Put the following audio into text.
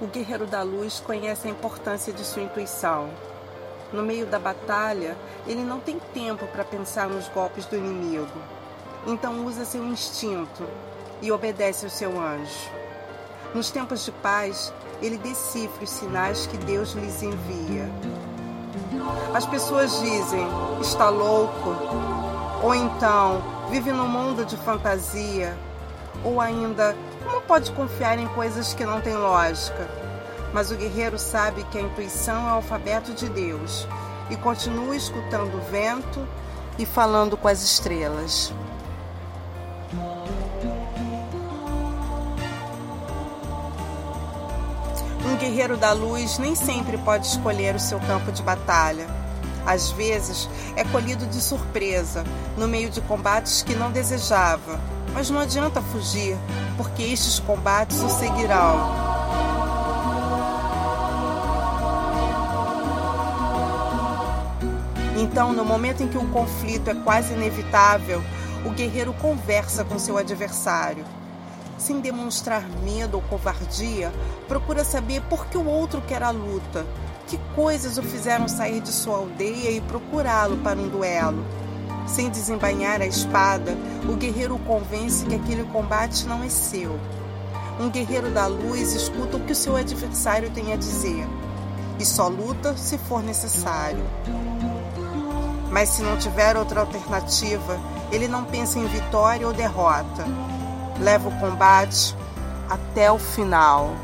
O guerreiro da luz conhece a importância de sua intuição. No meio da batalha, ele não tem tempo para pensar nos golpes do inimigo. Então usa seu instinto e obedece ao seu anjo. Nos tempos de paz, ele decifra os sinais que Deus lhes envia. As pessoas dizem: está louco, ou então vive num mundo de fantasia, ou ainda como pode confiar em coisas que não têm lógica? Mas o guerreiro sabe que a intuição é o alfabeto de Deus e continua escutando o vento e falando com as estrelas. Um guerreiro da luz nem sempre pode escolher o seu campo de batalha. Às vezes é colhido de surpresa, no meio de combates que não desejava mas não adianta fugir, porque estes combates o seguirão. Então, no momento em que o conflito é quase inevitável, o guerreiro conversa com seu adversário. Sem demonstrar medo ou covardia, procura saber por que o outro quer a luta, que coisas o fizeram sair de sua aldeia e procurá-lo para um duelo. Sem desembainhar a espada, o guerreiro o convence que aquele combate não é seu. Um guerreiro da luz escuta o que o seu adversário tem a dizer e só luta se for necessário. Mas se não tiver outra alternativa, ele não pensa em vitória ou derrota. Leva o combate até o final.